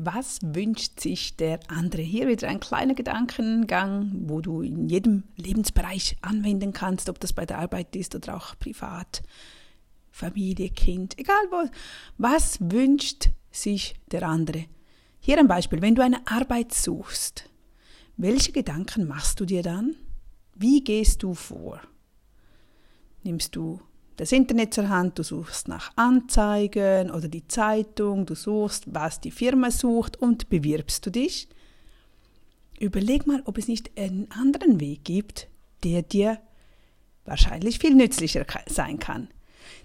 Was wünscht sich der andere? Hier wieder ein kleiner Gedankengang, wo du in jedem Lebensbereich anwenden kannst, ob das bei der Arbeit ist oder auch privat, Familie, Kind, egal wo. Was wünscht sich der andere? Hier ein Beispiel, wenn du eine Arbeit suchst, welche Gedanken machst du dir dann? Wie gehst du vor? Nimmst du das Internet zur Hand, du suchst nach Anzeigen oder die Zeitung, du suchst, was die Firma sucht und bewirbst du dich. Überleg mal, ob es nicht einen anderen Weg gibt, der dir wahrscheinlich viel nützlicher sein kann.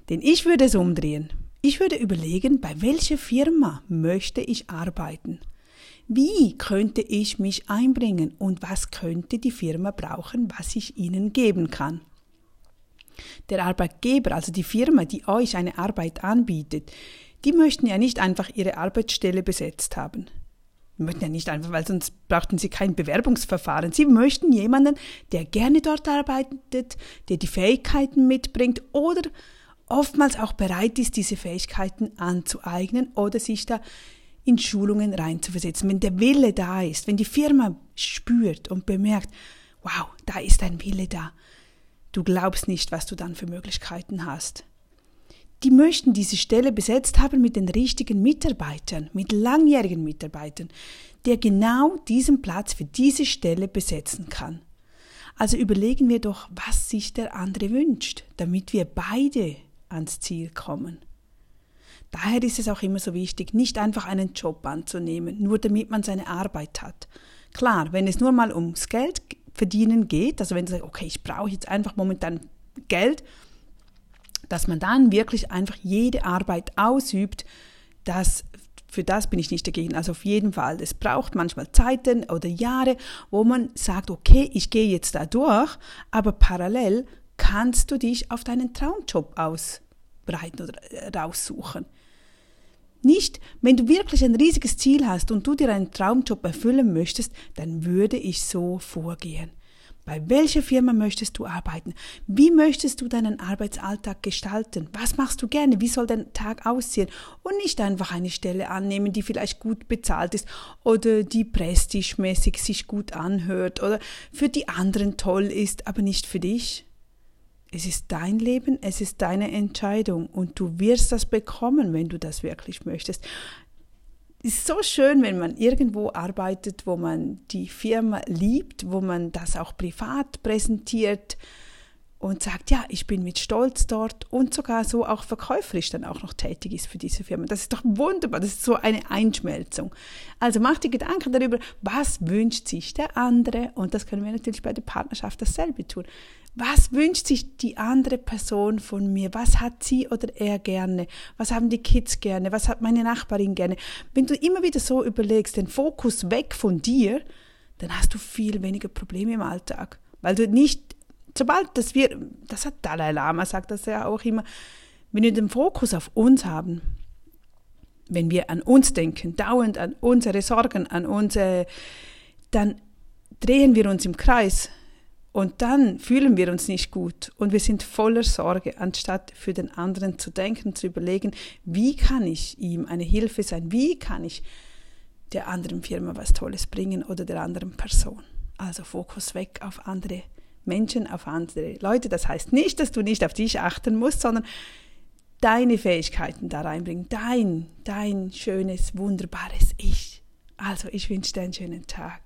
Denn ich würde es umdrehen. Ich würde überlegen, bei welcher Firma möchte ich arbeiten? Wie könnte ich mich einbringen und was könnte die Firma brauchen, was ich ihnen geben kann? Der Arbeitgeber, also die Firma, die euch eine Arbeit anbietet, die möchten ja nicht einfach ihre Arbeitsstelle besetzt haben. Die möchten ja nicht einfach, weil sonst brauchten sie kein Bewerbungsverfahren. Sie möchten jemanden, der gerne dort arbeitet, der die Fähigkeiten mitbringt oder oftmals auch bereit ist, diese Fähigkeiten anzueignen oder sich da in Schulungen reinzuversetzen. Wenn der Wille da ist, wenn die Firma spürt und bemerkt, wow, da ist ein Wille da, Du glaubst nicht, was du dann für Möglichkeiten hast. Die möchten diese Stelle besetzt haben mit den richtigen Mitarbeitern, mit langjährigen Mitarbeitern, der genau diesen Platz für diese Stelle besetzen kann. Also überlegen wir doch, was sich der andere wünscht, damit wir beide ans Ziel kommen. Daher ist es auch immer so wichtig, nicht einfach einen Job anzunehmen, nur damit man seine Arbeit hat. Klar, wenn es nur mal ums Geld verdienen geht, also wenn du sagst, okay, ich brauche jetzt einfach momentan Geld, dass man dann wirklich einfach jede Arbeit ausübt, das für das bin ich nicht dagegen. Also auf jeden Fall. Es braucht manchmal Zeiten oder Jahre, wo man sagt, okay, ich gehe jetzt da durch, aber parallel kannst du dich auf deinen Traumjob ausbreiten oder äh, raussuchen. Nicht, wenn du wirklich ein riesiges Ziel hast und du dir einen Traumjob erfüllen möchtest, dann würde ich so vorgehen. Bei welcher Firma möchtest du arbeiten? Wie möchtest du deinen Arbeitsalltag gestalten? Was machst du gerne? Wie soll dein Tag aussehen? Und nicht einfach eine Stelle annehmen, die vielleicht gut bezahlt ist oder die prestigemäßig sich gut anhört oder für die anderen toll ist, aber nicht für dich. Es ist dein Leben, es ist deine Entscheidung und du wirst das bekommen, wenn du das wirklich möchtest. Es ist so schön, wenn man irgendwo arbeitet, wo man die Firma liebt, wo man das auch privat präsentiert und sagt, ja, ich bin mit Stolz dort und sogar so auch verkäuferisch dann auch noch tätig ist für diese Firma. Das ist doch wunderbar, das ist so eine Einschmelzung. Also mach dir Gedanken darüber, was wünscht sich der andere und das können wir natürlich bei der Partnerschaft dasselbe tun. Was wünscht sich die andere Person von mir? Was hat sie oder er gerne? Was haben die Kids gerne? Was hat meine Nachbarin gerne? Wenn du immer wieder so überlegst, den Fokus weg von dir, dann hast du viel weniger Probleme im Alltag. Weil du nicht, sobald das wir, das hat Dalai Lama sagt das ja auch immer, wenn wir den Fokus auf uns haben, wenn wir an uns denken, dauernd an unsere Sorgen, an unsere, dann drehen wir uns im Kreis und dann fühlen wir uns nicht gut. Und wir sind voller Sorge, anstatt für den anderen zu denken, zu überlegen, wie kann ich ihm eine Hilfe sein, wie kann ich der anderen Firma was Tolles bringen oder der anderen Person. Also Fokus weg auf andere Menschen, auf andere Leute. Das heißt nicht, dass du nicht auf dich achten musst, sondern deine Fähigkeiten da reinbringen, dein, dein schönes, wunderbares Ich. Also ich wünsche dir einen schönen Tag.